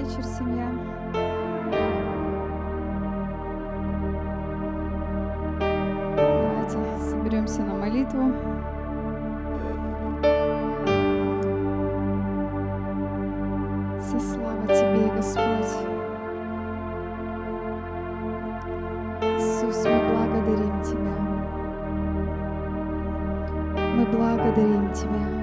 вечер, семья. Давайте соберемся на молитву. Вся слава Тебе, Господь. Иисус, мы благодарим Тебя. Мы благодарим Тебя.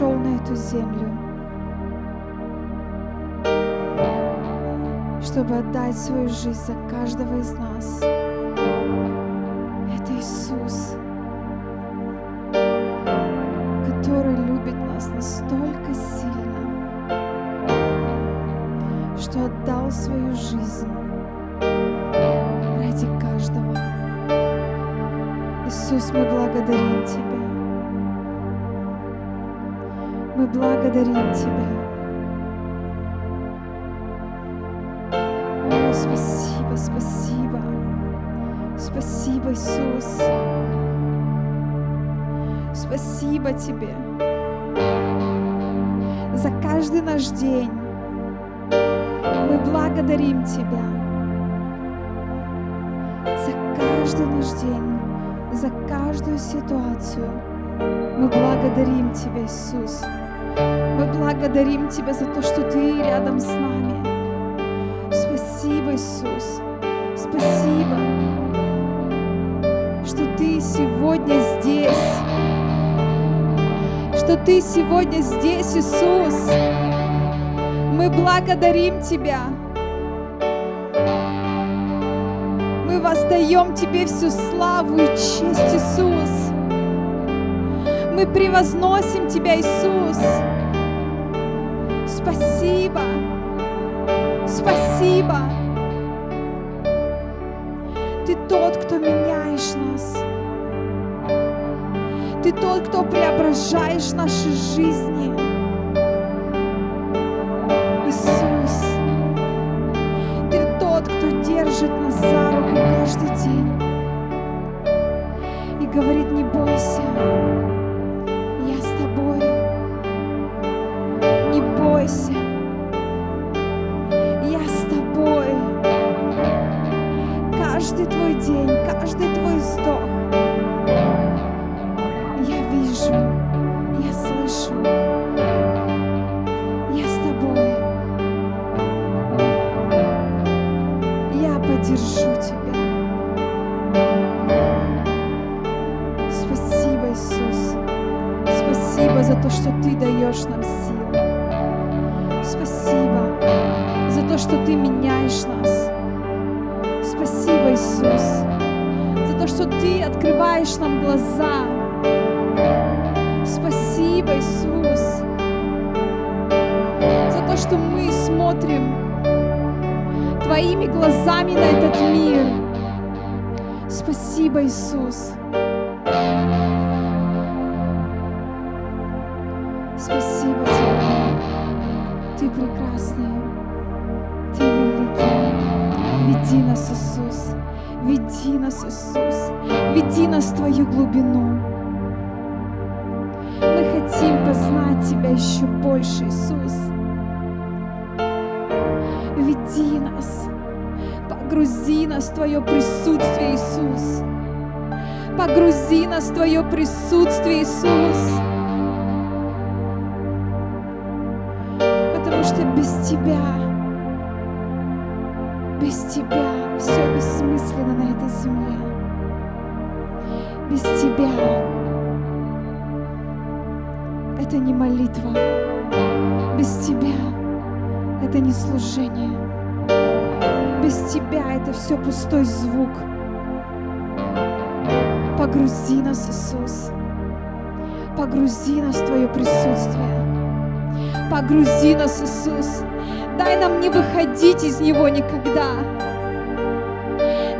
Пришел на эту землю, чтобы отдать свою жизнь за каждого из нас. Благодарим Тебя. О, спасибо, спасибо. Спасибо, Иисус. Спасибо Тебе за каждый наш день. Мы благодарим Тебя за каждый наш день, за каждую ситуацию. Мы благодарим Тебя, Иисус. Мы благодарим Тебя за то, что Ты рядом с нами. Спасибо, Иисус. Спасибо, что Ты сегодня здесь. Что Ты сегодня здесь, Иисус. Мы благодарим Тебя. Мы воздаем Тебе всю славу и честь, Иисус. Мы превозносим Тебя, Иисус. Спасибо. Спасибо. Ты тот, кто меняешь нас. Ты тот, кто преображаешь наши жизни. Иисус, Ты тот, кто держит нас за руку каждый день и говорит, не бойся, Спасибо, Иисус. Спасибо Тебе. Ты прекрасный. Ты великий. Веди нас, Иисус. Веди нас, Иисус, веди нас в Твою глубину. Мы хотим познать Тебя еще больше, Иисус. Веди нас, погрузи нас в Твое присутствие, Иисус. Погрузи нас в Твое присутствие, Иисус. Потому что без Тебя, без Тебя все бессмысленно на этой земле. Без Тебя это не молитва. Без Тебя это не служение. Без Тебя это все пустой звук. Погрузи нас, Иисус. Погрузи нас в Твое присутствие. Погрузи нас, Иисус. Дай нам не выходить из Него никогда.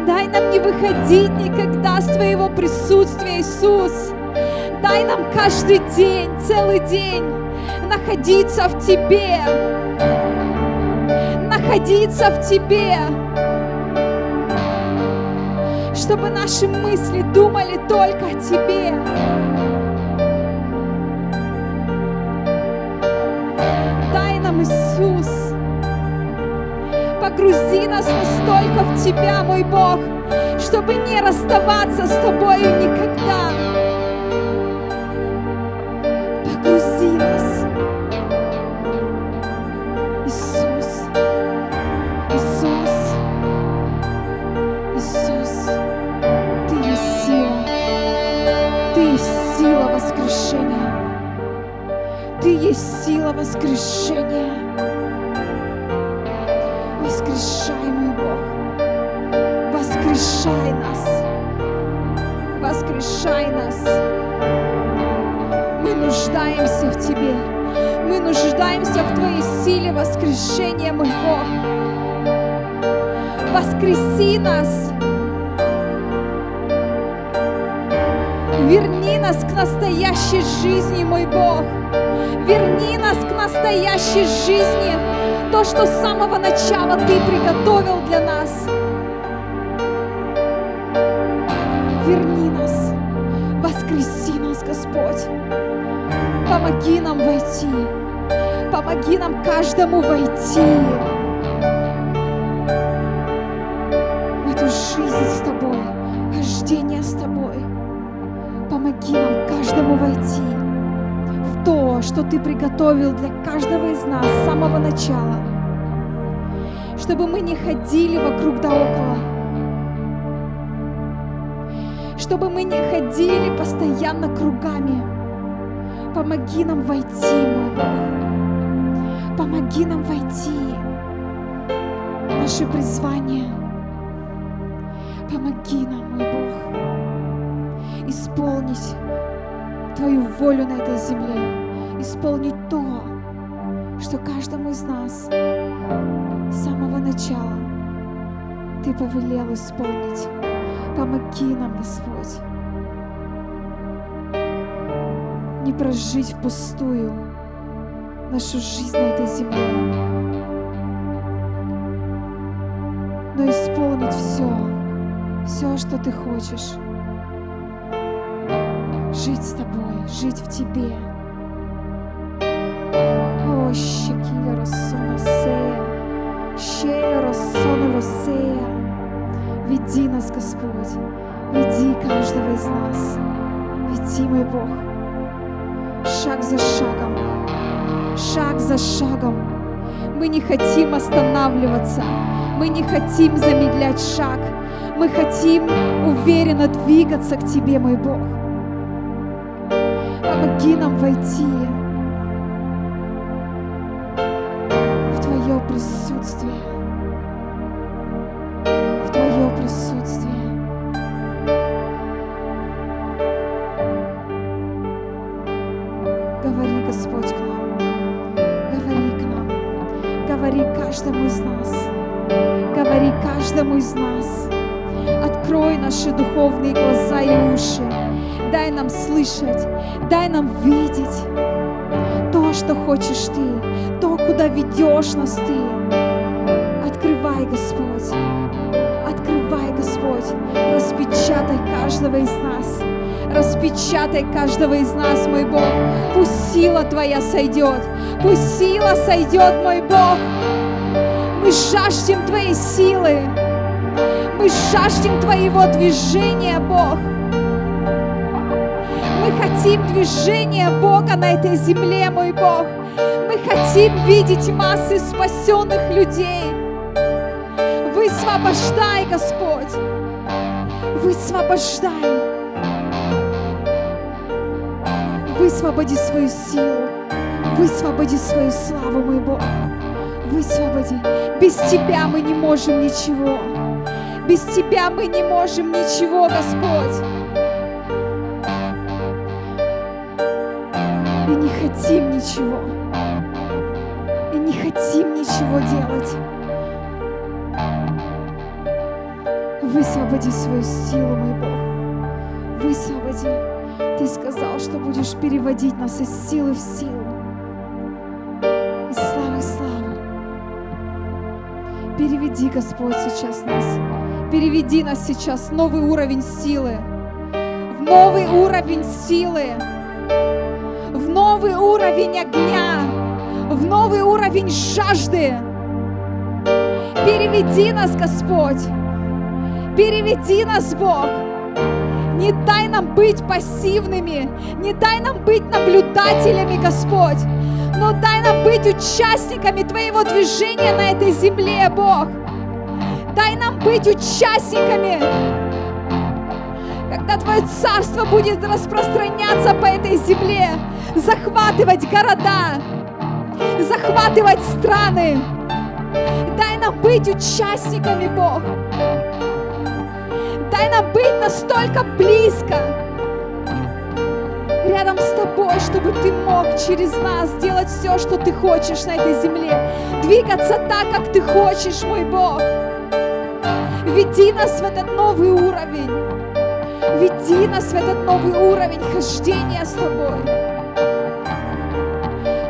Дай нам не выходить никогда с Твоего присутствия, Иисус. Дай нам каждый день, целый день находиться в Тебе. Находиться в Тебе. Чтобы наши мысли думали только о Тебе. Дай нам, Иисус, погрузи нас настолько в Тебя, мой Бог, чтобы не расставаться с Тобою никогда. Воскрешения. Воскрешай, мой Бог. Воскрешай нас. Воскрешай нас. Мы нуждаемся в Тебе. Мы нуждаемся в Твоей силе воскрешения, мой Бог. Воскреси нас. Нас к настоящей жизни, мой Бог. Верни нас к настоящей жизни. То, что с самого начала Ты приготовил для нас. Верни нас. Воскреси нас, Господь. Помоги нам войти. Помоги нам каждому войти что Ты приготовил для каждого из нас с самого начала. Чтобы мы не ходили вокруг да около. Чтобы мы не ходили постоянно кругами. Помоги нам войти, мой Бог. Помоги нам войти в наше призвание. Помоги нам, мой Бог, исполнить Твою волю на этой земле, исполнить то, что каждому из нас с самого начала Ты повелел исполнить. Помоги нам, Господь, не прожить впустую нашу жизнь на этой земле, но исполнить все, все, что Ты хочешь. Жить с Тобой, жить в Тебе. О, щекиля рассона сея, щеля рассона лосея. Веди нас, Господь, веди каждого из нас. Веди, мой Бог, шаг за шагом, шаг за шагом. Мы не хотим останавливаться, мы не хотим замедлять шаг, мы хотим уверенно двигаться к Тебе, мой Бог. Помоги нам войти присутствие, в Твое присутствие. Говори, Господь, к нам, говори к нам, говори каждому из нас, говори каждому из нас. Открой наши духовные глаза и уши. Дай нам слышать, дай нам видеть то, что хочешь Ты, то, куда ведешь нас Ты. Открывай, Господь, открывай, Господь. Распечатай каждого из нас. Распечатай каждого из нас, мой Бог. Пусть сила Твоя сойдет. Пусть сила сойдет, мой Бог. Мы жаждем Твоей силы. Мы жаждем Твоего движения, Бог. Мы хотим движения Бога на этой земле, мой Бог. Мы хотим видеть массы спасенных людей. Высвобождай, Господь. Высвобождай. Высвободи свою силу. Высвободи свою славу, мой Бог. Высвободи. Без Тебя мы не можем ничего. Без Тебя мы не можем ничего, Господь. И не хотим ничего. И не хотим ничего делать. Высвободи свою силу, мой Бог. Высвободи. Ты сказал, что будешь переводить нас из силы в силу. Из славы в славу. Переведи, Господь, сейчас нас. Переведи нас сейчас в новый уровень силы. В новый уровень силы. В новый уровень огня. В новый уровень жажды. Переведи нас, Господь. Переведи нас, Бог. Не дай нам быть пассивными, не дай нам быть наблюдателями, Господь, но дай нам быть участниками Твоего движения на этой земле, Бог. Дай нам быть участниками, когда Твое Царство будет распространяться по этой земле, захватывать города, захватывать страны. Дай нам быть участниками, Бог. Дай нам быть настолько близко рядом с тобой, чтобы ты мог через нас делать все, что ты хочешь на этой земле. Двигаться так, как ты хочешь, мой Бог. Веди нас в этот новый уровень. Веди нас в этот новый уровень хождения с тобой.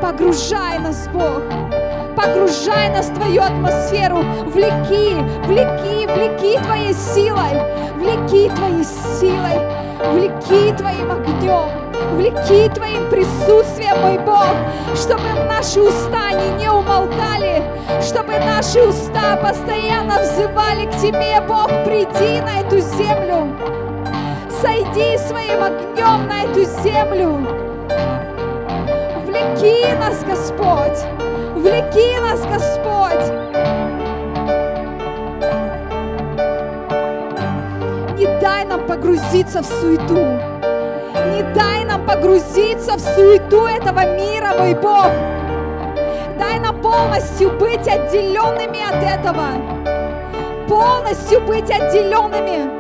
Погружай нас, Бог погружай нас в Твою атмосферу, влеки, влеки, влеки Твоей силой, влеки Твоей силой, влеки Твоим огнем, влеки Твоим присутствием, мой Бог, чтобы наши уста не, умолкали, чтобы наши уста постоянно взывали к Тебе, Бог, приди на эту землю, сойди своим огнем на эту землю, влеки нас, Господь, Влеки нас, Господь. Не дай нам погрузиться в суету. Не дай нам погрузиться в суету этого мира, мой Бог. Дай нам полностью быть отделенными от этого. Полностью быть отделенными.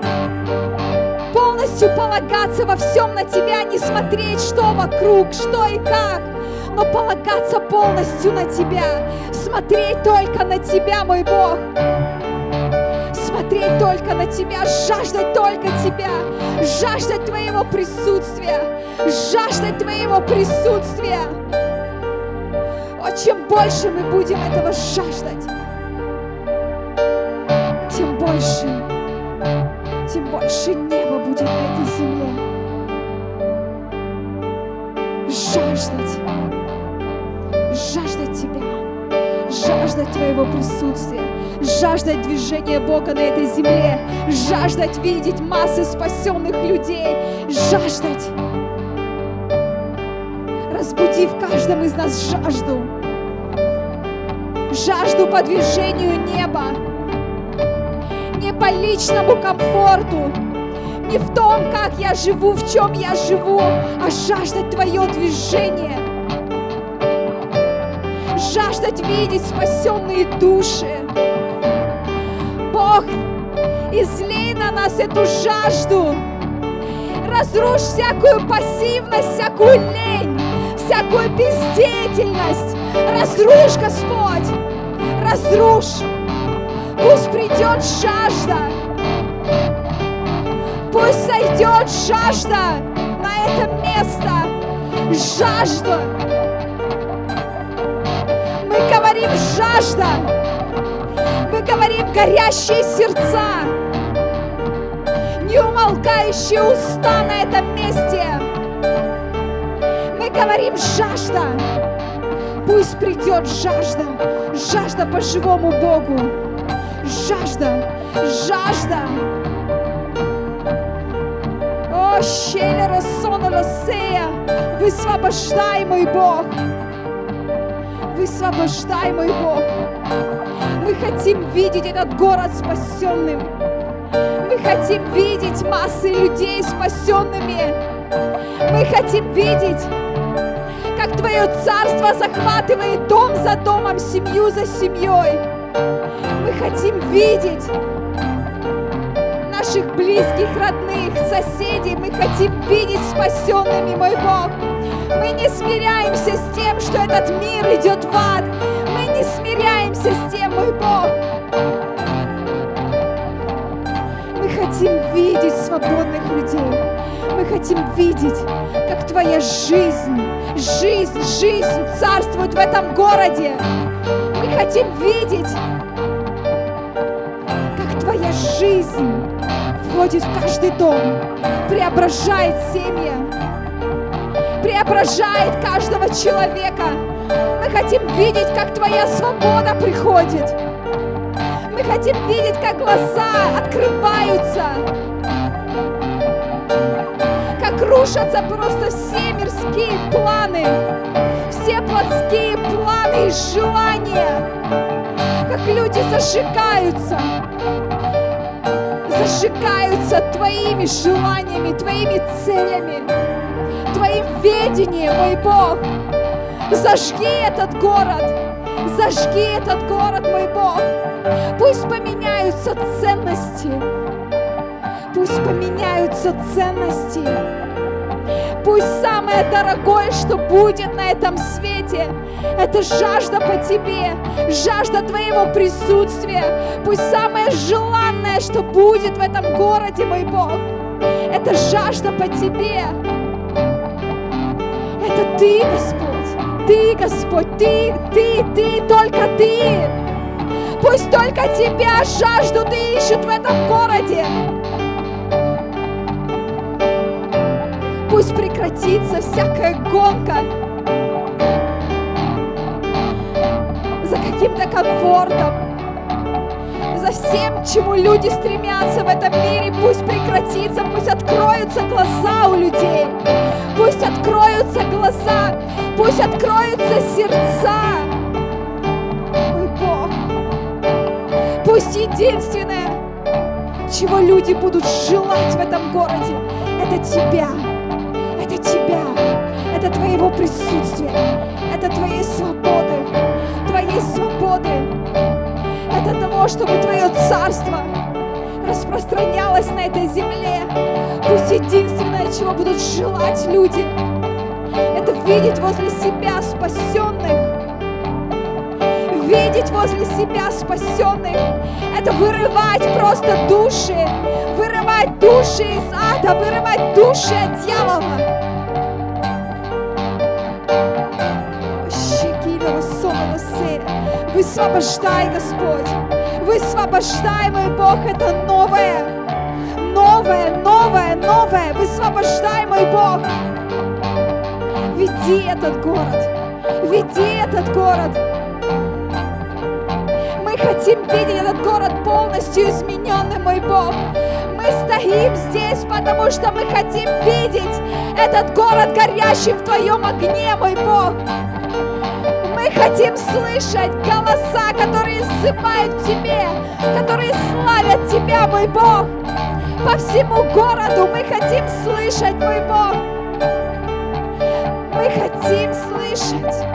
Полностью полагаться во всем на Тебя, не смотреть, что вокруг, что и как но полагаться полностью на Тебя, смотреть только на Тебя, мой Бог. Смотреть только на Тебя, жаждать только Тебя, жаждать Твоего присутствия, жаждать Твоего присутствия. О, чем больше мы будем этого жаждать, тем больше, тем больше неба будет на этой земле. Жаждать жаждать Твоего присутствия, жаждать движения Бога на этой земле, жаждать видеть массы спасенных людей, жаждать. Разбуди в каждом из нас жажду, жажду по движению неба, не по личному комфорту, не в том, как я живу, в чем я живу, а жаждать Твое движение – жаждать видеть спасенные души. Бог, излей на нас эту жажду. Разрушь всякую пассивность, всякую лень, всякую бездеятельность. Разрушь, Господь, разрушь. Пусть придет жажда. Пусть сойдет жажда на это место. Жажда говорим жажда. Мы говорим горящие сердца. неумолкающие уста на этом месте. Мы говорим жажда. Пусть придет жажда, жажда по живому Богу. Жажда, жажда. О, щелера сея, высвобождай, мой Бог. Высвобождай, мой Бог. Мы хотим видеть этот город спасенным. Мы хотим видеть массы людей спасенными. Мы хотим видеть, как Твое царство захватывает дом за домом, семью за семьей. Мы хотим видеть наших близких, родных, соседей. Мы хотим видеть спасенными, мой Бог. Мы не смиряемся с тем, что этот мир идет в ад. Мы не смиряемся с тем, мой Бог. Мы хотим видеть свободных людей. Мы хотим видеть, как Твоя жизнь, жизнь, жизнь царствует в этом городе. Мы хотим видеть, как Твоя жизнь входит в каждый дом, преображает семьи, преображает каждого человека. Мы хотим видеть, как Твоя свобода приходит. Мы хотим видеть, как глаза открываются, как рушатся просто все мирские планы, все плотские планы и желания, как люди зажигаются, зажигаются Твоими желаниями, Твоими целями, Ведением, мой Бог. Зажги этот город, зажги этот город, мой Бог. Пусть поменяются ценности, пусть поменяются ценности. Пусть самое дорогое, что будет на этом свете, это жажда по Тебе, жажда Твоего присутствия. Пусть самое желанное, что будет в этом городе, мой Бог, это жажда по Тебе. Это Ты, Господь, Ты, Господь, Ты, Ты, Ты, только Ты. Пусть только Тебя жажду Ты ищут в этом городе. Пусть прекратится всякая гонка за каким-то комфортом, за всем, чему люди стремятся в этом мире. Пусть прекратится, пусть откроются глаза у людей, пусть откроются глаза, пусть откроются сердца. Мой Бог, пусть единственное, чего люди будут желать в этом городе, это Тебя. Это Тебя, это Твоего присутствия, это Твоей свободы, Твоей свободы, того, чтобы Твое царство распространялось на этой земле. Пусть единственное, чего будут желать люди, это видеть возле себя спасенных, видеть возле себя спасенных, это вырывать просто души, вырывать души из ада, вырывать души от дьявола. Высвобождай, Господь, высвобождай, мой Бог, это новое, новое, новое, новое, высвобождай, мой Бог. Веди этот город, веди этот город, мы хотим видеть этот город полностью измененным, мой Бог. Мы стоим здесь, потому что мы хотим видеть этот город горящий в Твоем огне, мой Бог. Мы хотим слышать голоса, которые ссыпают Тебе, которые славят Тебя, мой Бог. По всему городу мы хотим слышать, мой Бог. Мы хотим слышать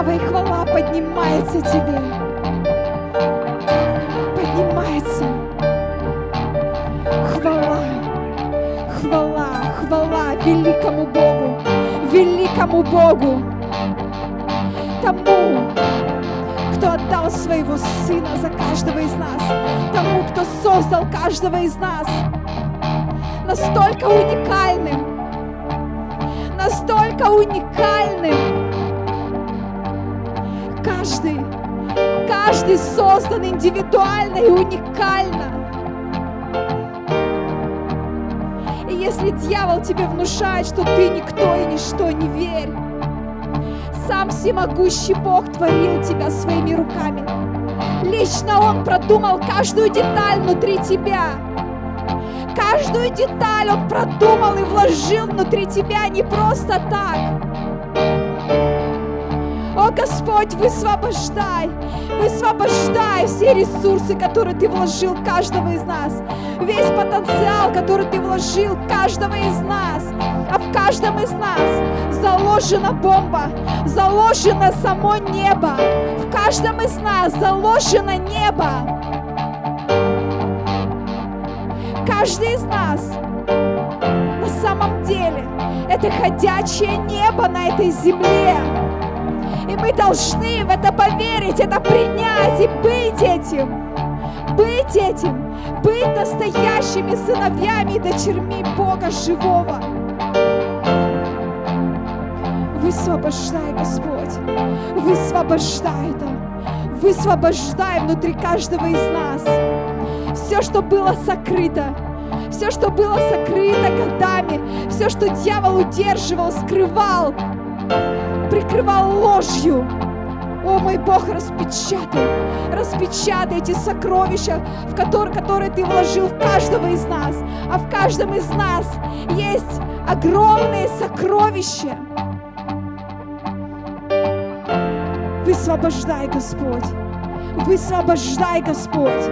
слава и хвала поднимается тебе. Поднимается. Хвала, хвала, хвала великому Богу, великому Богу, тому, кто отдал своего Сына за каждого из нас, тому, кто создал каждого из нас, настолько уникальным, настолько уникальным, каждый, каждый создан индивидуально и уникально. Если дьявол тебе внушает, что ты никто и ничто, не верь. Сам всемогущий Бог творил тебя своими руками. Лично Он продумал каждую деталь внутри тебя. Каждую деталь Он продумал и вложил внутри тебя не просто так. О, Господь, высвобождай, высвобождай все ресурсы, которые Ты вложил каждого из нас, весь потенциал, который Ты вложил каждого из нас, а в каждом из нас заложена бомба, заложено само небо, в каждом из нас заложено небо. Каждый из нас на самом деле это ходячее небо на этой земле. И мы должны в это поверить, это принять и быть этим. Быть этим. Быть настоящими сыновьями и дочерьми Бога живого. Высвобождай, Господь. Высвобождай это. Высвобождай внутри каждого из нас все, что было сокрыто, все, что было сокрыто годами, все, что дьявол удерживал, скрывал, прикрывал ложью. О, мой Бог, распечатай, распечатай эти сокровища, в которые, которые Ты вложил в каждого из нас. А в каждом из нас есть огромные сокровища. Высвобождай, Господь. Высвобождай, Господь.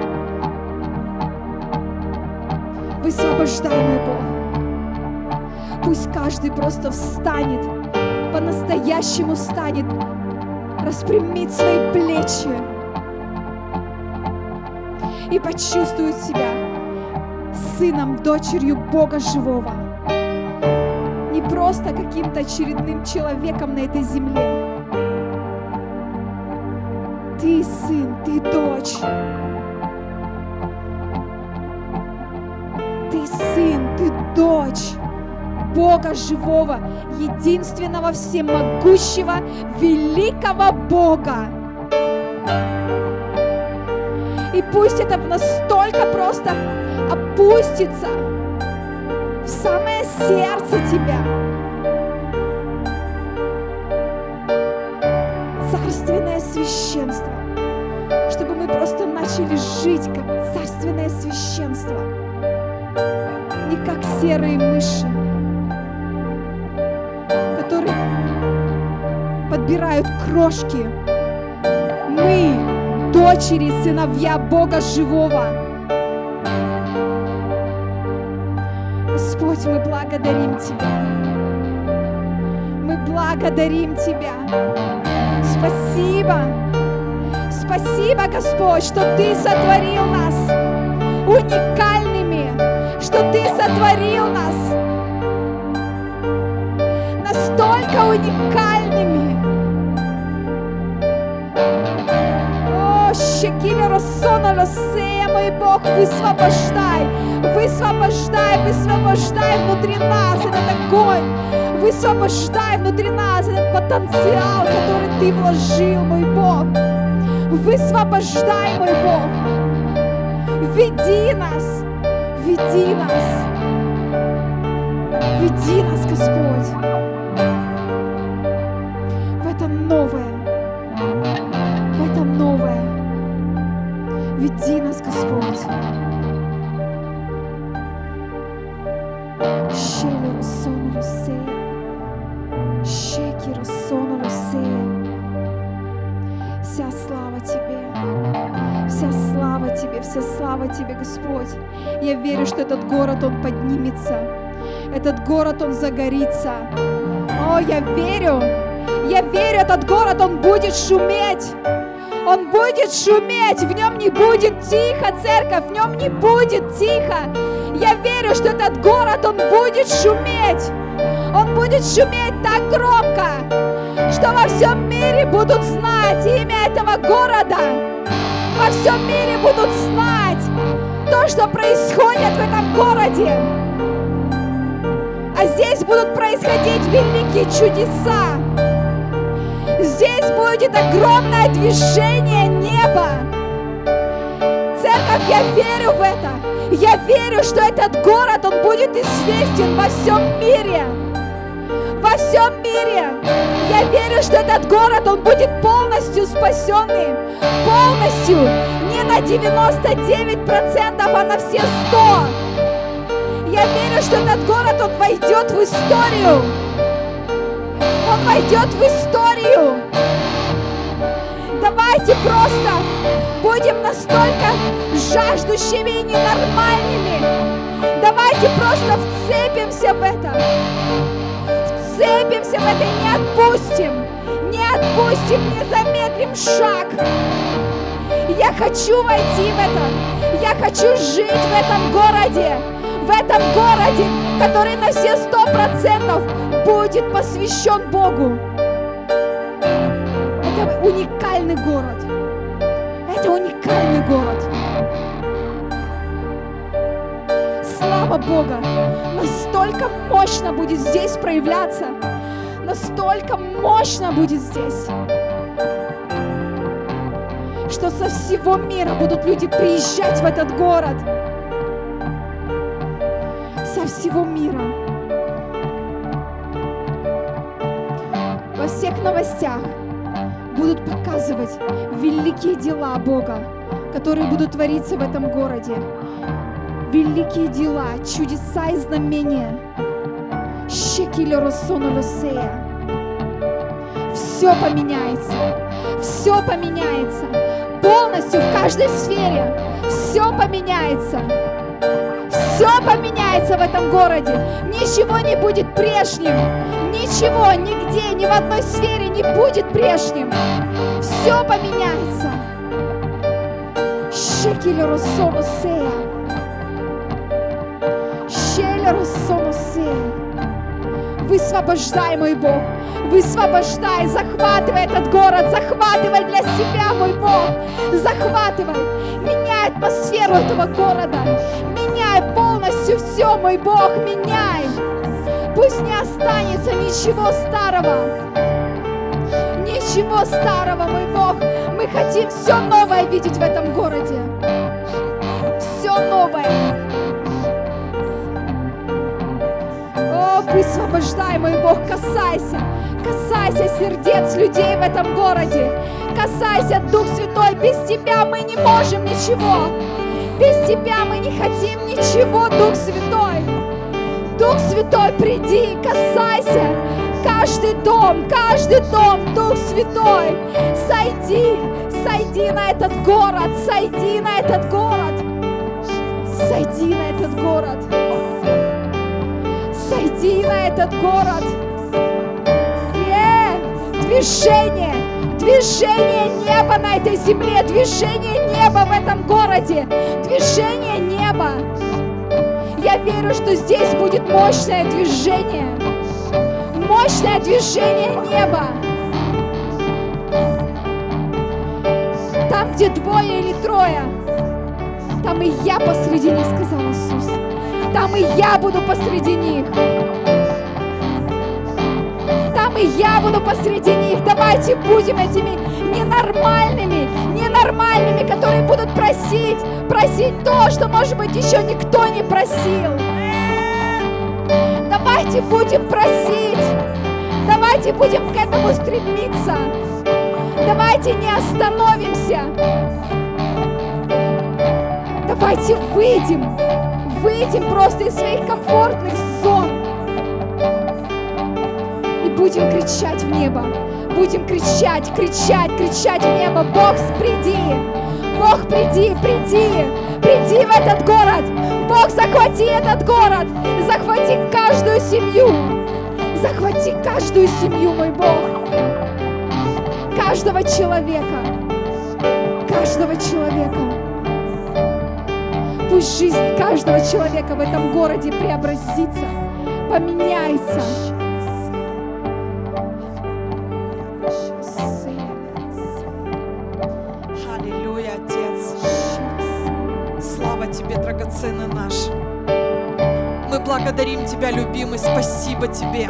Высвобождай, мой Бог. Пусть каждый просто встанет по-настоящему станет, распрямит свои плечи и почувствует себя сыном, дочерью Бога живого. Не просто каким-то очередным человеком на этой земле. Ты сын, ты дочь. Ты сын, ты дочь. Бога живого, единственного, всемогущего, великого Бога. И пусть это настолько просто опустится в самое сердце тебя. Царственное священство. Чтобы мы просто начали жить как царственное священство. Не как серые мыши подбирают крошки. Мы дочери, сыновья Бога живого. Господь, мы благодарим Тебя. Мы благодарим Тебя. Спасибо. Спасибо, Господь, что Ты сотворил нас уникальными, что Ты сотворил нас настолько уникальными, Рассона Лосея, мой Бог, высвобождай, высвобождай, высвобождай внутри нас этот огонь, высвобождай внутри нас этот потенциал, который Ты вложил, мой Бог. Высвобождай, мой Бог. Веди нас, веди нас, веди нас, Господь, Щеки рассону лусея. Вся слава Тебе. Вся слава Тебе, вся слава Тебе, Господь. Я верю, что этот город, он поднимется. Этот город, он загорится. О, я верю. Я верю, этот город, он будет шуметь. Он будет шуметь, в нем не будет тихо, церковь, в нем не будет тихо. Я верю, что этот город, он будет шуметь. Он будет шуметь так громко, что во всем мире будут знать имя этого города. Во всем мире будут знать то, что происходит в этом городе. А здесь будут происходить великие чудеса. Здесь будет огромное движение неба. Церковь, я верю в это. Я верю, что этот город, он будет известен во всем мире. Во всем мире. Я верю, что этот город, он будет полностью спасенный. Полностью. Не на 99%, а на все 100%. Я верю, что этот город, он войдет в историю. Он войдет в историю. Давайте просто будем настолько жаждущими и ненормальными. Давайте просто вцепимся в это. Вцепимся в это и не отпустим. Не отпустим, не замедлим шаг. Я хочу войти в это. Я хочу жить в этом городе. В этом городе, который на все сто процентов будет посвящен Богу. Это уникальный город. Это уникальный город. Слава Бога! Настолько мощно будет здесь проявляться. Настолько мощно будет здесь что со всего мира будут люди приезжать в этот город. Со всего мира. Во всех новостях будут показывать великие дела Бога, которые будут твориться в этом городе. Великие дела, чудеса и знамения. Все поменяется. Все поменяется. Полностью в каждой сфере. Все поменяется. Все поменяется в этом городе. Ничего не будет прежним. Ничего, нигде, ни в одной сфере не будет прежним. Все поменяется. Шекелеру сомосея. Высвобождай, мой Бог. Высвобождай, захватывай этот город, захватывай для себя, мой Бог. Захватывай. Меняй атмосферу этого города. Меняй полностью все, мой Бог, меняй. Пусть не останется ничего старого. Ничего старого, мой Бог. Мы хотим все новое видеть в этом городе. Все новое. Высвобождай, мой Бог, касайся. Касайся сердец людей в этом городе. Касайся, Дух Святой. Без Тебя мы не можем ничего. Без Тебя мы не хотим ничего, Дух Святой. Дух Святой, приди, касайся. Каждый дом, каждый дом, Дух Святой, сойди, сойди на этот город, сойди на этот город, сойди на этот город, сойди на этот город. Yeah. Движение, движение неба на этой земле, движение неба в этом городе, движение неба. Я верю, что здесь будет мощное движение. Мощное движение неба. Там, где двое или трое, там и я посреди них, сказал Иисус. Там и я буду посреди них. Там и я буду посреди них. Давайте будем этими ненормальными, ненормальными, которые будут просить, просить то, что, может быть, еще никто не просил. Давайте будем просить. Давайте будем к этому стремиться. Давайте не остановимся. Давайте выйдем. Выйдем просто из своих комфортных зон. И будем кричать в небо. Будем кричать, кричать, кричать в небо. Бог, приди. Бог, приди, приди. Приди в этот город. Бог, захвати этот город. Захвати каждую семью. Захвати каждую семью, мой Бог. Каждого человека. Каждого человека. Пусть жизнь каждого человека в этом городе преобразится, поменяется. Аллилуйя, Отец. Слава Тебе, драгоценный наш. Мы благодарим Тебя, любимый. Спасибо Тебе.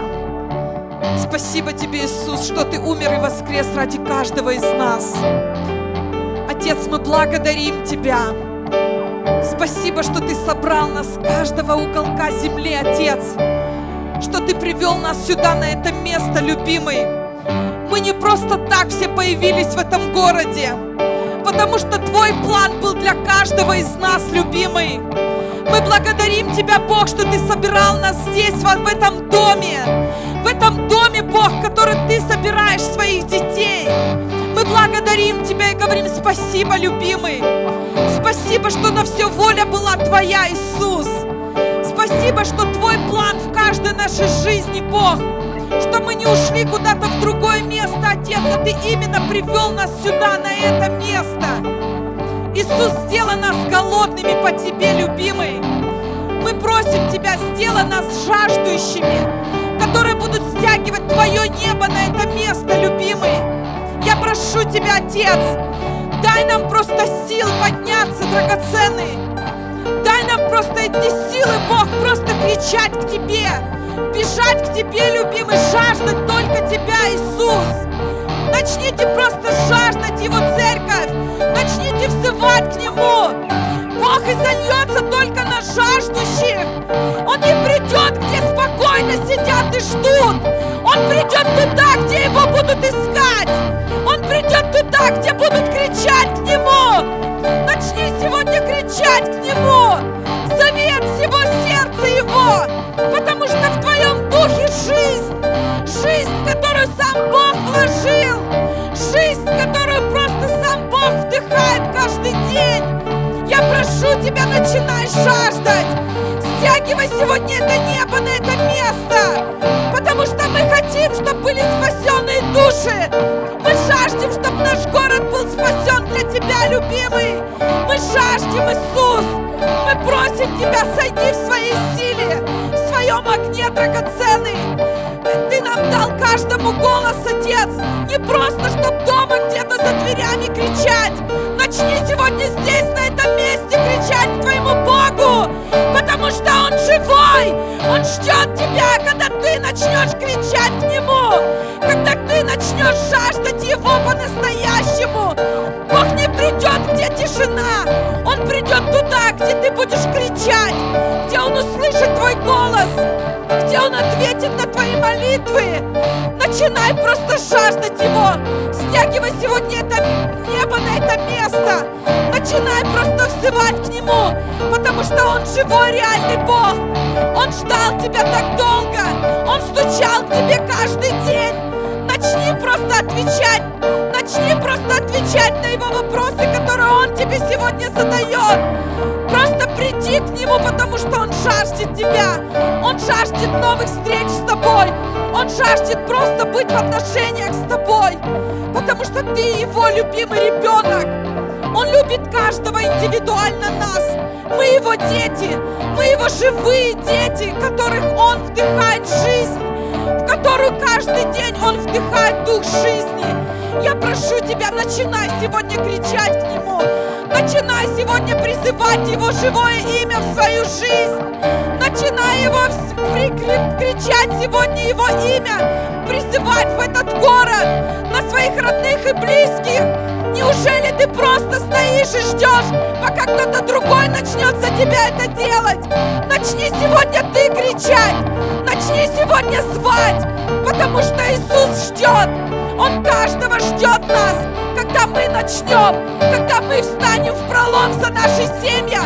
Спасибо Тебе, Иисус, что Ты умер и воскрес ради каждого из нас. Отец, мы благодарим Тебя. Спасибо, что Ты собрал нас с каждого уголка земли, Отец. Что Ты привел нас сюда, на это место, любимый. Мы не просто так все появились в этом городе, потому что Твой план был для каждого из нас, любимый. Мы благодарим Тебя, Бог, что Ты собирал нас здесь, в этом доме. В этом доме, Бог, который Ты собираешь своих детей. Мы благодарим Тебя и говорим спасибо, любимый. Спасибо, что на все воля была Твоя, Иисус. Спасибо, что Твой план в каждой нашей жизни, Бог. Что мы не ушли куда-то в другое место, Отец, а Ты именно привел нас сюда, на это место. Иисус, сделай нас голодными по Тебе, любимый. Мы просим Тебя, сделай нас жаждущими, которые будут стягивать Твое небо на это место, любимый. Я прошу Тебя, Отец, дай нам просто сил подняться, драгоценный. Дай нам просто эти силы, Бог, просто кричать к Тебе, бежать к Тебе, любимый, жаждать только Тебя, Иисус. Начните просто жаждать Его церковь. Начните взывать к Нему. Бог и зальется только на жаждущих. Он не придет, где спокойно сидят и ждут. Он придет туда, где его будут искать. Туда, где будут кричать к Нему. Начни сегодня кричать к Нему. Зови от всего сердца Его. Потому что в твоем духе жизнь. Жизнь, которую сам Бог вложил. Жизнь, которую просто сам Бог вдыхает каждый день. Я прошу тебя, начинай жаждать. Стягивай сегодня это небо на это место. Потому что мы хотим, чтобы были спасенные души. Мы жаждем, чтобы наш город был спасен для тебя, любимый. Мы жаждем, Иисус. Мы просим тебя, сойди в своей силе, в своем огне драгоценный. Ты нам дал каждому голос, Отец, не просто, чтобы дома где-то за дверями кричать. Начни сегодня здесь, на этом месте, кричать к твоему Богу, потому что Он живой. Он ждет тебя, когда ты начнешь кричать к Нему, начнешь жаждать Его по-настоящему. Бог не придет, где тишина. Он придет туда, где ты будешь кричать, где Он услышит твой голос, где Он ответит на твои молитвы. Начинай просто жаждать Его. Стягивай сегодня это небо на это место. Начинай просто взывать к Нему, потому что Он живой, реальный Бог. Он ждал тебя так долго. Он стучал к тебе каждый день. Отвечать. Начни просто отвечать на Его вопросы, которые Он тебе сегодня задает. Просто приди к Нему, потому что Он жаждет тебя. Он жаждет новых встреч с тобой. Он жаждет просто быть в отношениях с тобой, потому что ты Его любимый ребенок. Он любит каждого индивидуально нас. Мы Его дети, мы Его живые дети, которых Он вдыхает жизнь, Он вдыхает дух жизни. Я прошу тебя, начинай сегодня кричать к Нему. Начинай сегодня призывать Его живое имя в свою жизнь. Начинай Его кричать сегодня Его имя, призывать в этот город, на своих родных и близких. Неужели ты просто стоишь и ждешь, пока кто-то другой начнет за тебя это делать? Начни сегодня ты кричать, начни сегодня звать, потому что Иисус ждет. Он каждого ждет нас, когда мы начнем, когда мы встанем в пролом за наши семьи,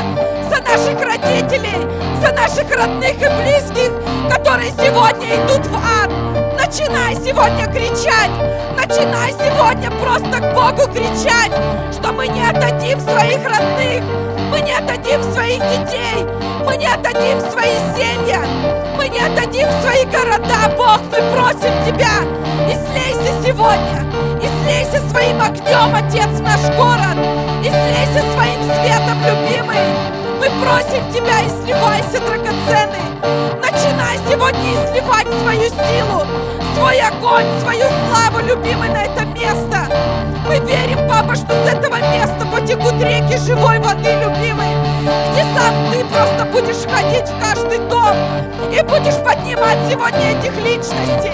за наших родителей, за наших родных и близких, которые сегодня идут в ад. Начинай сегодня кричать, начинай сегодня просто к Богу кричать, что мы не отдадим своих родных, мы не отдадим своих детей, мы не отдадим свои семьи, мы не отдадим свои города, Бог, мы просим Тебя, и слейся сегодня, и слейся своим огнем, Отец, наш город, и слейся своим светом, любимый. Мы просим Тебя, и сливайся, драгоценный. Начинай сегодня изливать свою силу, свой огонь, свою славу, любимый, на это место. Мы верим, Папа, что с этого места потекут реки живой воды, любимый, где сам Ты просто будешь ходить в каждый дом и будешь поднимать сегодня этих личностей,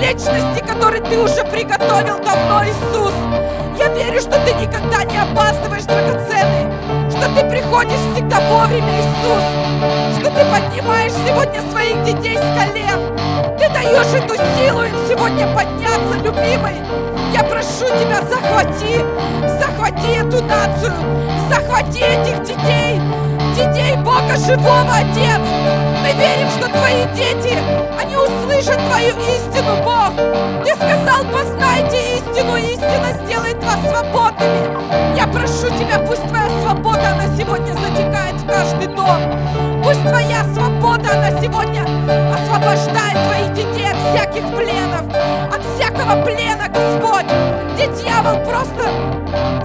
личности, которые Ты уже приготовил давно, Иисус. Я верю, что Ты никогда не опаздываешь, драгоценный, что Ты приходишь всегда вовремя, Иисус, что Ты поднимаешь сегодня своих детей с колен. Ты даешь эту силу им сегодня подняться, любимый. Я прошу Тебя, захвати, захвати эту нацию, захвати этих детей, детей Бога живого, Отец. Мы верим, что Твои дети, они услышат Твою истину, Бог. Ты сказал, познайте истину, истина сделает вас свободными. Я прошу Тебя, пусть Твоя свобода, она сегодня затекает каждый дом. Пусть Твоя свобода, она сегодня освобождает Твоих детей от всяких пленов, от всякого плена, Господь, где дьявол просто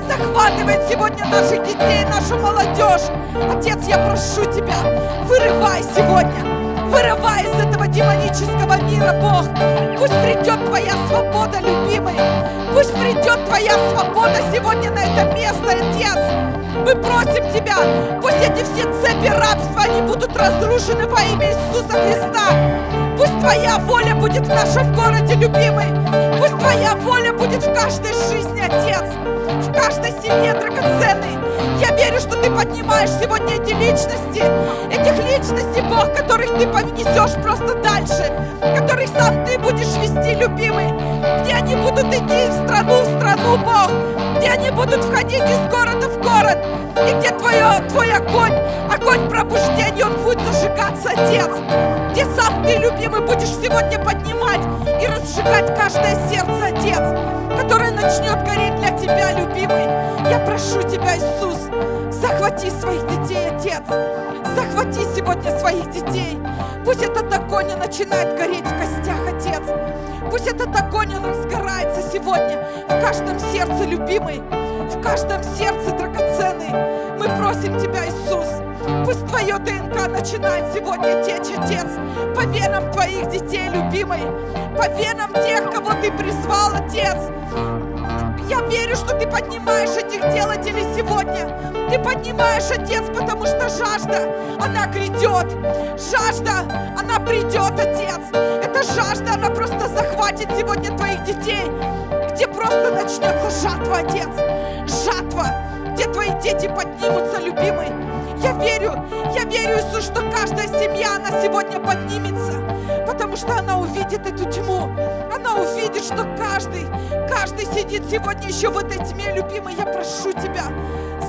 захватывает сегодня наших детей, нашу молодежь. Отец, я прошу Тебя, вырывай сегодня, вырывай из этого демонического мира, Бог. Пусть придет Твоя свобода, любимый. Пусть придет Твоя свобода сегодня на это место, Отец. Мы просим Тебя, пусть эти все цепи рабства, они будут разрушены во имя Иисуса Христа. Пусть Твоя воля будет в нашем городе, любимый. Пусть Твоя воля будет в каждой жизни, Отец. В каждой семье драгоценный. Я верю, что Ты поднимаешь сегодня эти личности, этих личностей, Бог, которых Ты повнесешь просто дальше, которых сам Ты будешь вести, любимый, где они будут идти в страну, в страну, Бог, где они будут входить из города в город, и где твое, твой огонь, огонь пробуждения, он будет зажигаться, Отец, где сам Ты, любимый, будешь сегодня поднимать и разжигать каждое сердце, Отец, которое начнет гореть для Тебя, любимый. Я прошу Тебя, Иисус, захвати своих детей, Отец, захвати сегодня своих детей. Пусть этот огонь начинает гореть в костях, Отец. Пусть этот огонь, он разгорается сегодня в каждом сердце, любимый, в каждом сердце, драгоценный. Мы просим Тебя, Иисус, пусть Твое ДНК начинает сегодня течь, Отец, по венам Твоих детей, любимый, по венам тех, кого Ты призвал, Отец. Я верю, что Ты поднимаешь этих делателей сегодня. Ты поднимаешь, Отец, потому что жажда, она грядет. Жажда, она придет, Отец. Эта жажда, она просто захватит сегодня Твоих детей, где просто начнется жатва, Отец. Жатва, где Твои дети поднимутся, любимый. Я верю, я верю, Иисус, что каждая семья, она сегодня поднимется, потому что она увидит эту тьму. Она увидит, что каждый, каждый сидит сегодня еще в этой тьме, любимый. Я прошу Тебя,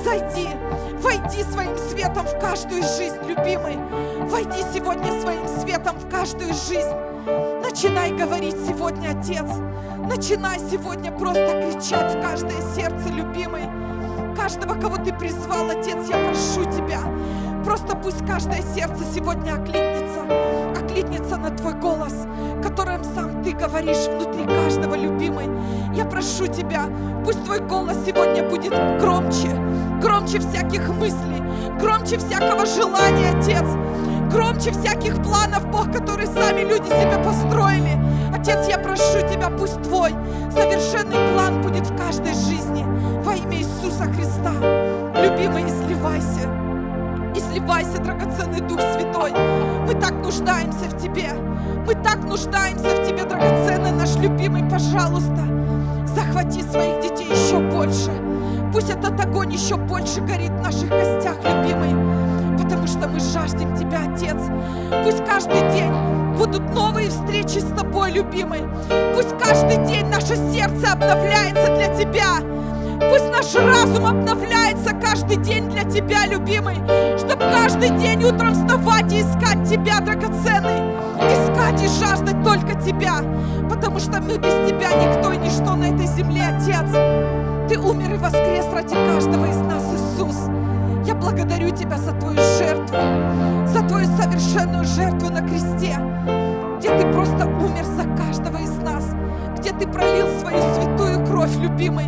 зайди, войди своим светом в каждую жизнь, любимый. Войди сегодня своим светом в каждую жизнь. Начинай говорить сегодня, Отец. Начинай сегодня просто кричать в каждое сердце, любимый каждого, кого Ты призвал, Отец, я прошу Тебя. Просто пусть каждое сердце сегодня окликнется, окликнется на Твой голос, которым сам Ты говоришь внутри каждого, любимый. Я прошу Тебя, пусть Твой голос сегодня будет громче, громче всяких мыслей, громче всякого желания, Отец, громче всяких планов, Бог, которые сами люди себе построили. Отец, я прошу Тебя, пусть Твой совершенный план будет в каждой жизни во имя Иисуса Христа. Любимый, изливайся. Изливайся, драгоценный Дух Святой. Мы так нуждаемся в Тебе. Мы так нуждаемся в Тебе, драгоценный наш любимый. Пожалуйста, захвати своих детей еще больше. Пусть этот огонь еще больше горит в наших костях, любимый. Потому что мы жаждем Тебя, Отец. Пусть каждый день будут новые встречи с Тобой, любимый. Пусть каждый день наше сердце обновляется для Тебя. Пусть наш разум обновляется каждый день для Тебя, любимый, чтобы каждый день утром вставать и искать Тебя, драгоценный, искать и жаждать только Тебя, потому что мы без Тебя никто и ничто на этой земле, Отец. Ты умер и воскрес ради каждого из нас, Иисус. Я благодарю Тебя за Твою жертву, за Твою совершенную жертву на кресте, где Ты просто умер за каждого из нас, где Ты пролил свою святую кровь, любимый,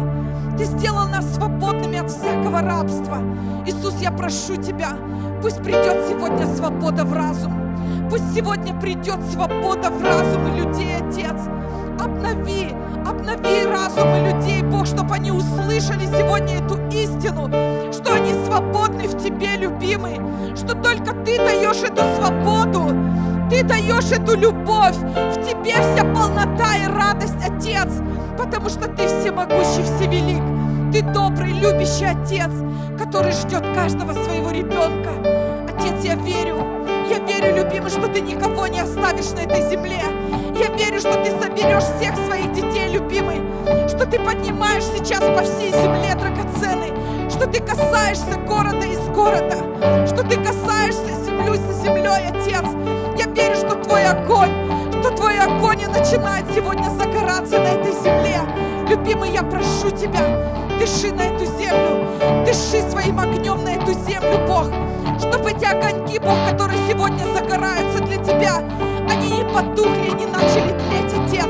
ты сделал нас свободными от всякого рабства. Иисус, я прошу Тебя, пусть придет сегодня свобода в разум. Пусть сегодня придет свобода в разумы людей, Отец. Обнови, обнови разумы людей, Бог, чтобы они услышали сегодня эту истину, что они свободны в Тебе, любимый, что только Ты даешь эту свободу, Ты даешь эту любовь, в Тебе вся полнота и радость, Отец, потому что Ты всемогущий, всевелик, Ты добрый, любящий Отец, который ждет каждого своего ребенка. Отец, я верю, я верю, любимый, что ты никого не оставишь на этой земле. Я верю, что ты соберешь всех своих детей, любимый, что ты поднимаешь сейчас по всей земле драгоценный, что ты касаешься города из города, что ты касаешься землю за землей, Отец. Я верю, что твой огонь, что твой огонь и начинает сегодня загораться на этой земле. Любимый, я прошу тебя, дыши на эту землю, дыши своим огнем на эту землю, Бог, чтобы эти огоньки, Бог, которые сегодня загораются для Тебя, они не потухли не начали тлеть, Отец,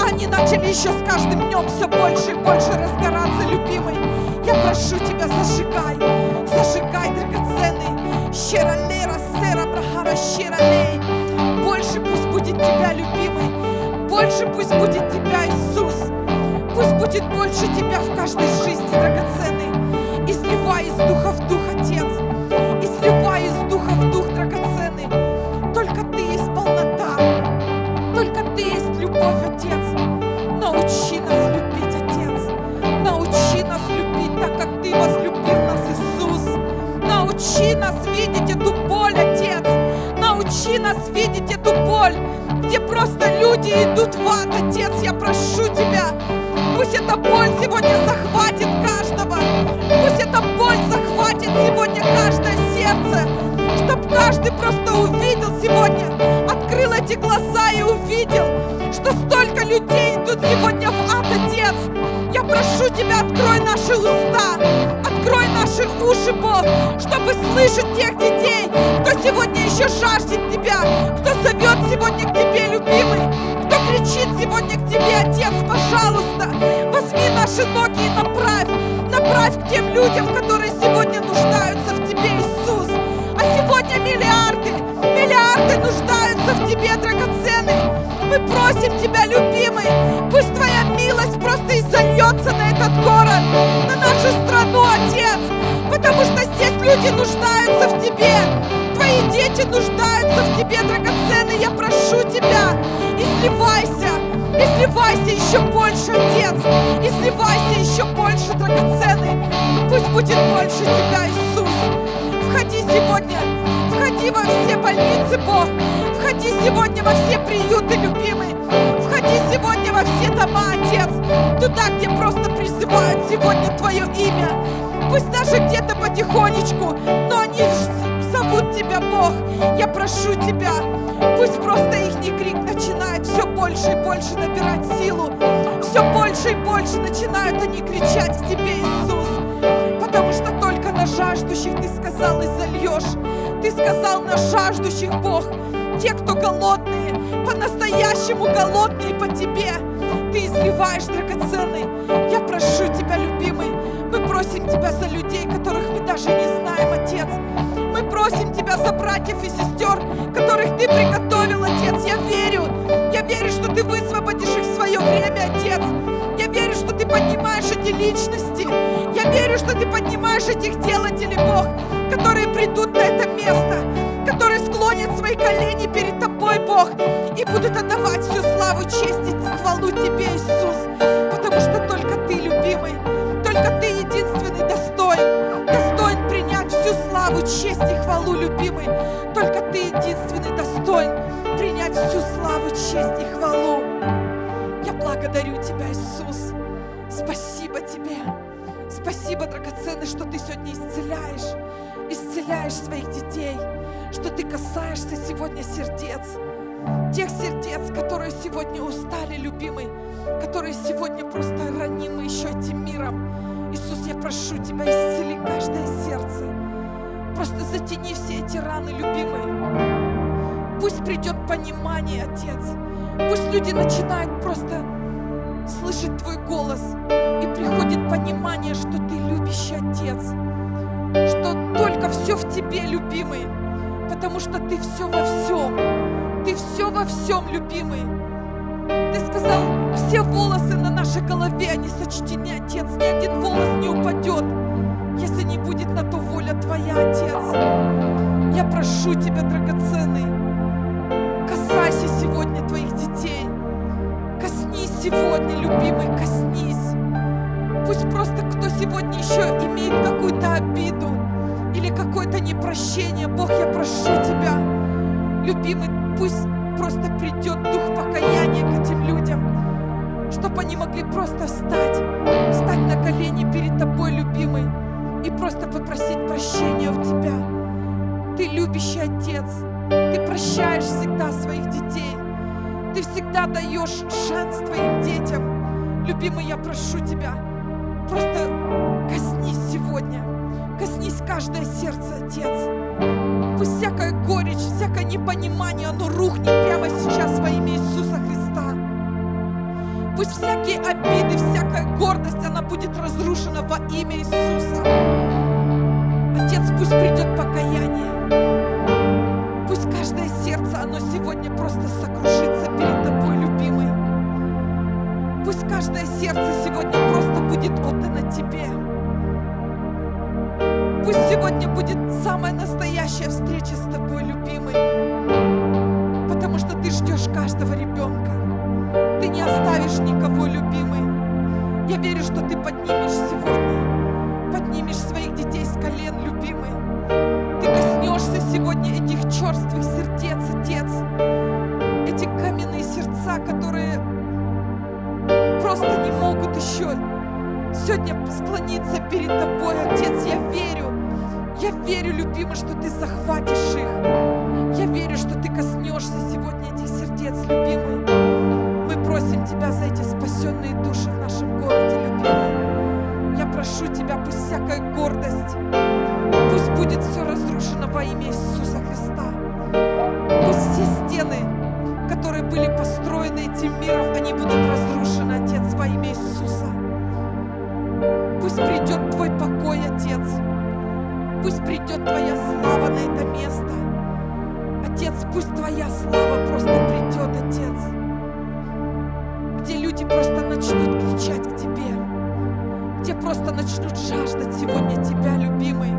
а они начали еще с каждым днем все больше и больше разгораться, любимый. Я прошу Тебя, зажигай, зажигай, драгоценный, щералера, сера, брахара, щералей. Будет больше Тебя в каждой жизни, драгоценный. Изливай из духа в дух, Отец. Изливай из духа в дух, драгоценный. Только Ты есть полнота. Только Ты есть любовь, Отец. Научи нас любить, Отец. Научи нас любить так, как Ты возлюбил нас, Иисус. Научи нас видеть эту боль, Отец. Научи нас видеть эту боль, где просто люди идут в ад, Отец. Я прошу Тебя, сегодня захватит каждого. Пусть эта боль захватит сегодня каждое сердце, чтобы каждый просто увидел сегодня, открыл эти глаза и увидел, что столько людей идут сегодня в ад, Отец. Я прошу Тебя, открой наши уста, открой наши уши, Бог, чтобы слышать тех детей, кто сегодня еще жаждет Тебя, кто зовет сегодня к Тебе, любимый, кто кричит сегодня к Тебе, Отец, пожалуйста, наши ноги и направь, направь к тем людям, которые сегодня нуждаются в Тебе, Иисус. А сегодня миллиарды, миллиарды нуждаются в Тебе, драгоценный. Мы просим Тебя, любимый, пусть Твоя милость просто и зальется на этот город, на нашу страну, Отец, потому что здесь люди нуждаются в Тебе. Твои дети нуждаются в Тебе, драгоценный. Я прошу Тебя, изливайся, изливайся еще больше, Отец, изливайся еще больше, драгоценный. Пусть будет больше Тебя, Иисус. Входи сегодня, входи во все больницы, Бог. Входи сегодня во все приюты, любимый. Входи сегодня во все дома, Отец. Туда, где просто призывают сегодня Твое имя. Пусть даже где-то потихонечку, но они зовут Тебя, Бог. Я прошу Тебя, пусть просто их крик начинает все больше и больше набирать силу. Все больше и больше начинают они кричать к Тебе, Иисус. Потому что только на жаждущих Ты сказал и зальешь. Ты сказал на жаждущих, Бог, те, кто голодные, по-настоящему голодные по Тебе. Ты изливаешь, драгоценный. Я прошу Тебя, любимый, мы просим Тебя за людей, которых мы даже не знаем, Отец. Просим Тебя за братьев и сестер, которых Ты приготовил, Отец. Я верю, я верю, что Ты высвободишь их в свое время, Отец. Я верю, что Ты поднимаешь эти личности. Я верю, что Ты поднимаешь этих делателей, Бог, которые придут на это место, которые склонят свои колени перед Тобой, Бог, и будут отдавать всю славу, честь и хвалу Тебе, Иисус, потому что только Ты, любимый, только Ты единственный славу, честь и хвалу, любимый, только Ты единственный достоин принять всю славу, честь и хвалу. Я благодарю Тебя, Иисус. Спасибо Тебе. Спасибо, драгоценный, что Ты сегодня исцеляешь, исцеляешь своих детей, что Ты касаешься сегодня сердец, тех сердец, которые сегодня устали, любимый, которые сегодня просто ранимы еще этим миром. Иисус, я прошу Тебя, исцели каждое сердце. Просто затяни все эти раны, любимый. Пусть придет понимание, Отец. Пусть люди начинают просто слышать Твой голос. И приходит понимание, что Ты любящий Отец. Что только все в Тебе, любимый. Потому что Ты все во всем. Ты все во всем, любимый. Ты сказал, все волосы на нашей голове, они сочтены, Отец. Ни один волос не упадет, если не будет на то воля Твоя, Отец. Я прошу Тебя, драгоценный, касайся сегодня Твоих детей. Коснись сегодня, любимый, коснись. Пусть просто кто сегодня еще имеет какую-то обиду или какое-то непрощение, Бог, я прошу Тебя, любимый, пусть просто придет дух покаяния к этим людям, чтобы они могли просто встать, встать на колени перед Тобой, любимый, и просто попросить прощения у Тебя. Ты любящий Отец, Ты прощаешь всегда своих детей, Ты всегда даешь шанс Твоим детям. Любимый, я прошу Тебя, просто коснись сегодня, коснись каждое сердце, Отец. Пусть всякая горечь, всякое непонимание, оно рухнет прямо сейчас во имя Иисуса Христа. Пусть всякие обиды, всякая гордость, она будет разрушена во имя Иисуса. Отец, пусть придет покаяние. Пусть каждое сердце, оно сегодня просто сокрушится перед Тобой, любимый. Пусть каждое сердце сегодня просто будет отдано Тебе. Пусть сегодня будет самая настоящая встреча с Тобой, любимый. Потому что Ты ждешь каждого ребенка. Не оставишь никого, любимый. Я верю, что Ты поднимешь сегодня. Поднимешь своих детей с колен, любимый. Ты коснешься сегодня этих черствых сердец, Отец. Эти каменные сердца, которые просто не могут еще сегодня склониться перед Тобой, Отец. Я верю, я верю, любимый, что Ты захватишь их. Я верю, что Ты коснешься сегодня этих сердец, любимый. Просим Тебя за эти спасенные души в нашем городе, любимый. Я прошу Тебя, пусть всякая гордость, пусть будет все разрушено во имя Иисуса Христа. Пусть все стены, которые были построены этим миром, они будут разрушены, Отец, во имя Иисуса. Пусть придет Твой покой, Отец. Пусть придет Твоя слава на это место. Отец, пусть Твоя слава просто придет, Отец. Кричать к Тебе. Где просто начнут жаждать сегодня Тебя, любимый.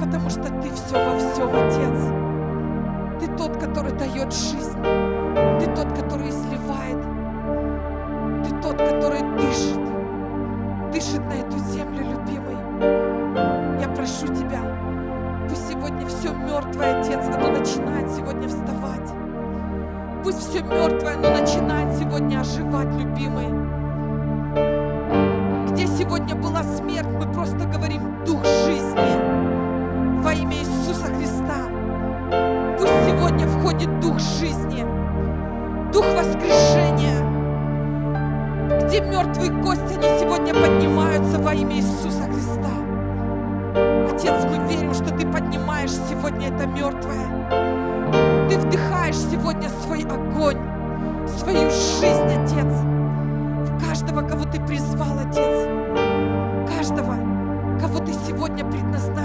Потому что Ты все во всем, Отец. Ты тот, который дает жизнь.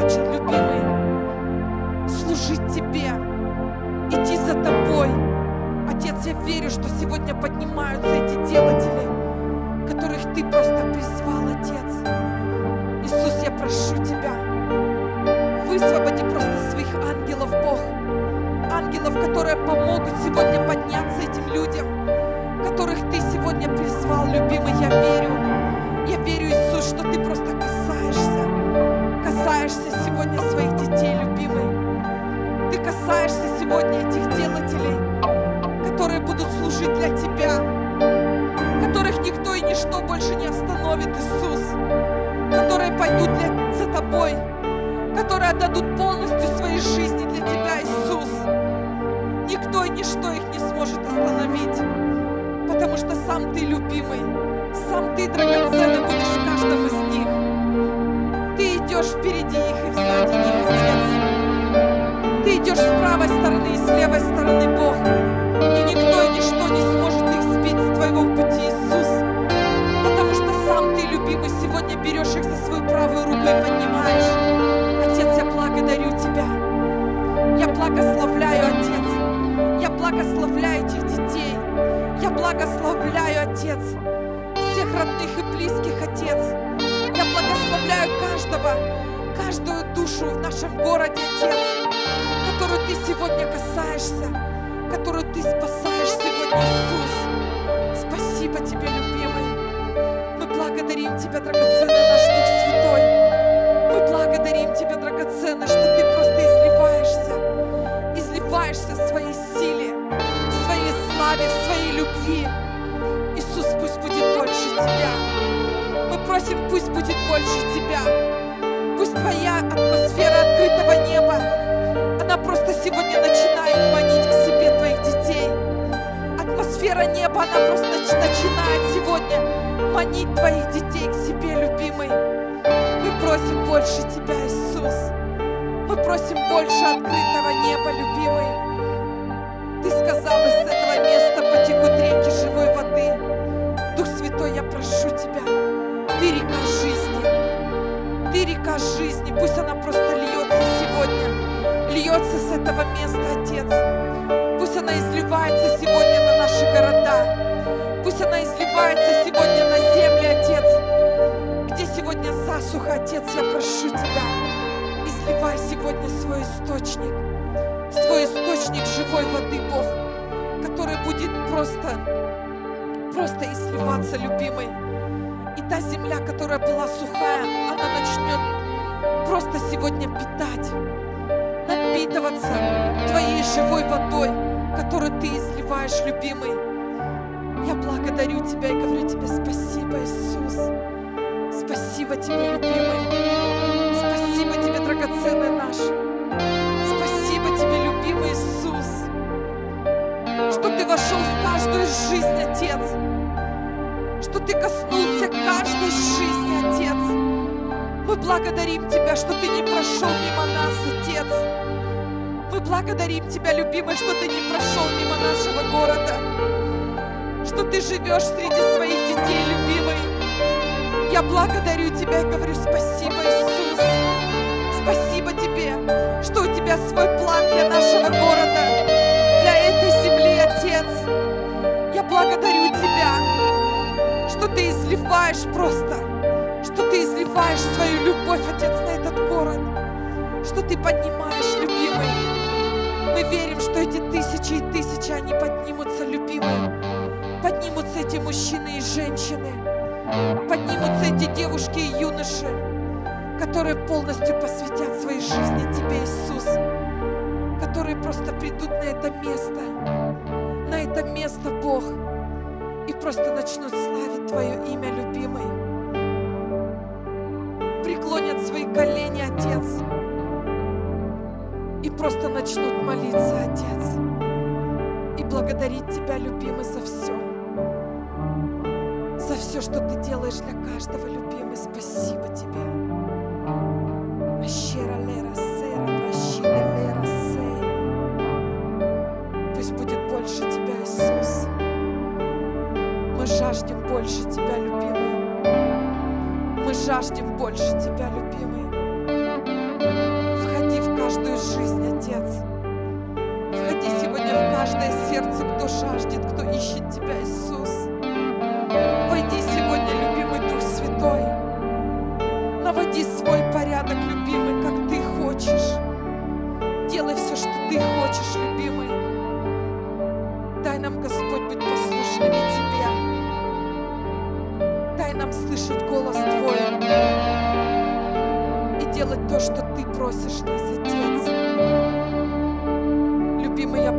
Предназначил, любимый, служить Тебе, идти за Тобой. Отец, я верю, что сегодня поднимаются славе, в своей любви. Иисус, пусть будет больше Тебя. Мы просим, пусть будет больше Тебя. Пусть Твоя атмосфера открытого неба, она просто сегодня начинает манить к себе Твоих детей. Атмосфера неба, она просто нач- начинает сегодня манить Твоих детей к себе, любимый. Мы просим больше Тебя, Иисус. Мы просим больше открытого неба, любимый. Реки живой воды. Дух Святой, я прошу Тебя, Ты река жизни. Ты река жизни, пусть она просто льется сегодня. Льется с этого места, Отец. Пусть она изливается сегодня на наши города. Пусть она изливается сегодня на земли, Отец. Где сегодня засуха, Отец, я прошу Тебя, изливай сегодня свой источник, свой источник живой воды, Бог, который будет просто, просто изливаться, любимый. И та земля, которая была сухая, она начнет просто сегодня питать, напитываться Твоей живой водой, которую Ты изливаешь, любимый. Я благодарю Тебя и говорю Тебе спасибо, Иисус. Спасибо Тебе, любимый. Спасибо Тебе, драгоценный наш. Спасибо Тебе, любимый Иисус, что Ты вошел в каждую жизнь, Отец. Что Ты коснулся каждой жизни, Отец. Мы благодарим Тебя, что Ты не прошел мимо нас, Отец. Мы благодарим Тебя, любимый, что Ты не прошел мимо нашего города. Что Ты живешь среди своих детей, любимый. Я благодарю Тебя и говорю спасибо, Иисус. Изливаешь свою любовь, Отец, на этот город, что Ты поднимаешь, любимый. Мы верим, что эти тысячи и тысячи, они поднимутся, любимый. Поднимутся эти мужчины и женщины. Поднимутся эти девушки и юноши, которые полностью посвятят своей жизни Тебе, Иисус. Которые просто придут на это место, на это место, Бог, и просто начнут славить Твое имя, любимый. Преклонят свои колени, Отец, и просто начнут молиться, Отец, и благодарить Тебя, любимый, за все. За все, что Ты делаешь для каждого, любимый. Спасибо Тебе.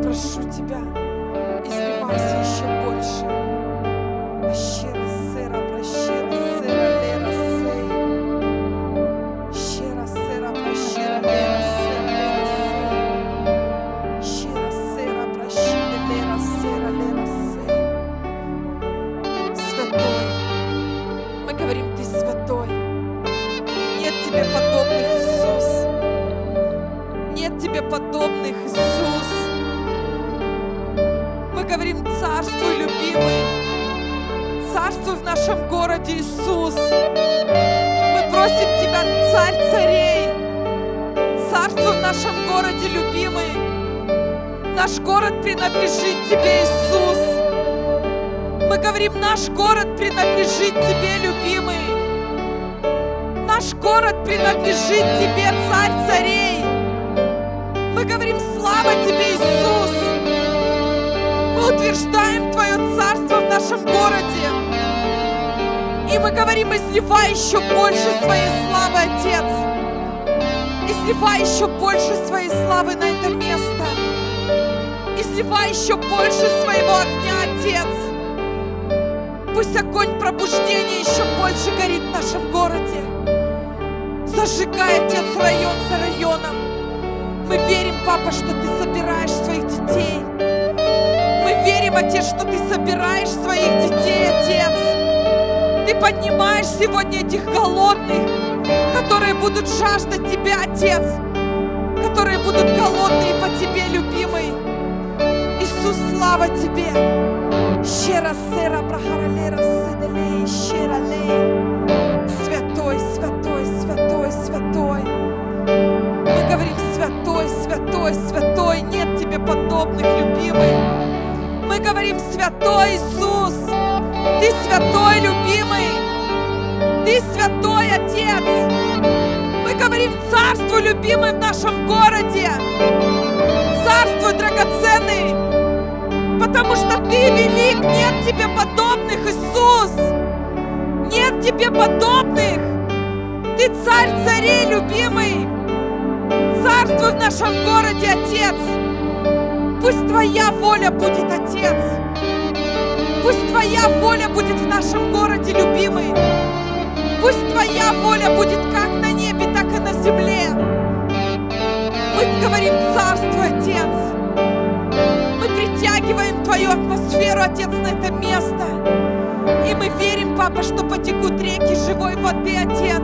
Прошу Тебя, изливайся еще больше. Щера нашем городе, Иисус. Мы просим Тебя, Царь царей. Царствуй в нашем городе, любимый. Наш город принадлежит Тебе, Иисус. Мы говорим, наш город принадлежит Тебе, любимый. Наш город принадлежит Тебе, Царь царей. Мы говорим, слава Тебе, Иисус. Мы утверждаем Твое царство в нашем городе. Мы говорим, изливай еще больше своей славы, Отец. Изливай еще больше своей славы на это место. Изливай еще больше своего огня, Отец. Пусть огонь пробуждения еще больше горит в нашем городе. Зажигай, Отец, район за районом. Мы верим, Папа, что Ты собираешь своих детей. Мы верим, Отец, что Ты собираешь своих детей, Отец. Ты поднимаешь сегодня этих голодных, которые будут жаждать Тебя, Отец, которые будут голодные по Тебе, любимый. Иисус, слава Тебе! Щера сера брахаралера седелей, щера лей. Тебе подобных, Иисус. Нет тебе подобных. Ты царь царей, любимый. Царствуй в нашем городе, Отец. Пусть Твоя воля будет, Отец. Пусть Твоя воля будет в нашем городе, любимый. Пусть Твоя воля будет как на небе, так и на земле. Мы говорим царство, Отец. Твою атмосферу, Отец, на это место. И мы верим, Папа, что потекут реки живой воды, Отец.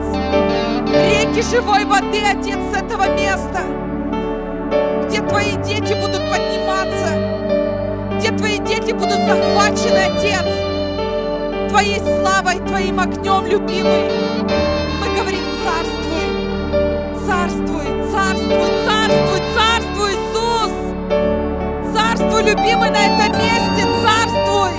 Реки живой воды, Отец, с этого места. Где Твои дети будут подниматься. Где Твои дети будут захвачены, Отец. Твоей славой, Твоим огнем, любимый. Мы говорим, царствуй, царствуй, царствуй, царствуй. Царствуй, любимый, на этом месте, царствуй.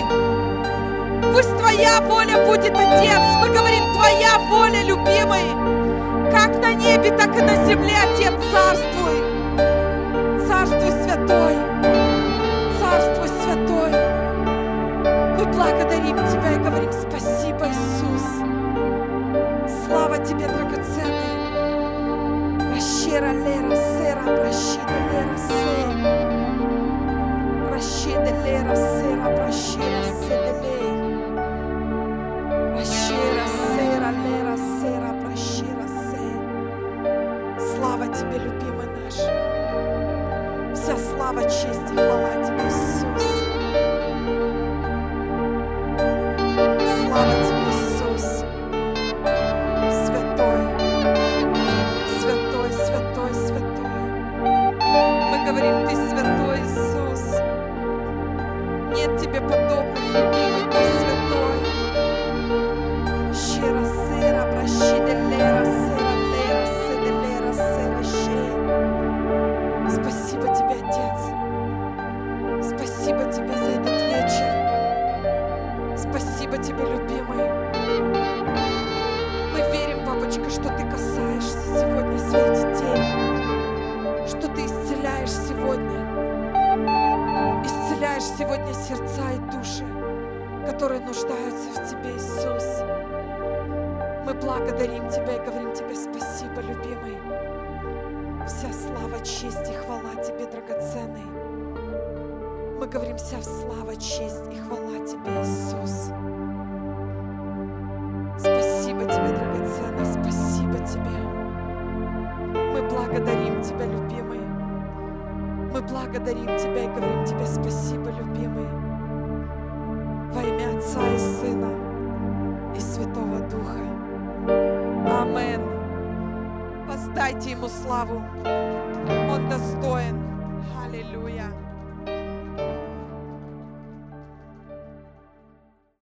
Пусть Твоя воля будет, Отец. Мы говорим, Твоя воля, любимый. Как на небе, так и на земле, Отец, царствуй. Царствуй, святой. Царствуй, святой. Мы благодарим Тебя и говорим спасибо, Иисус. Слава Тебе, драгоценный. Ращера лера сера, прощида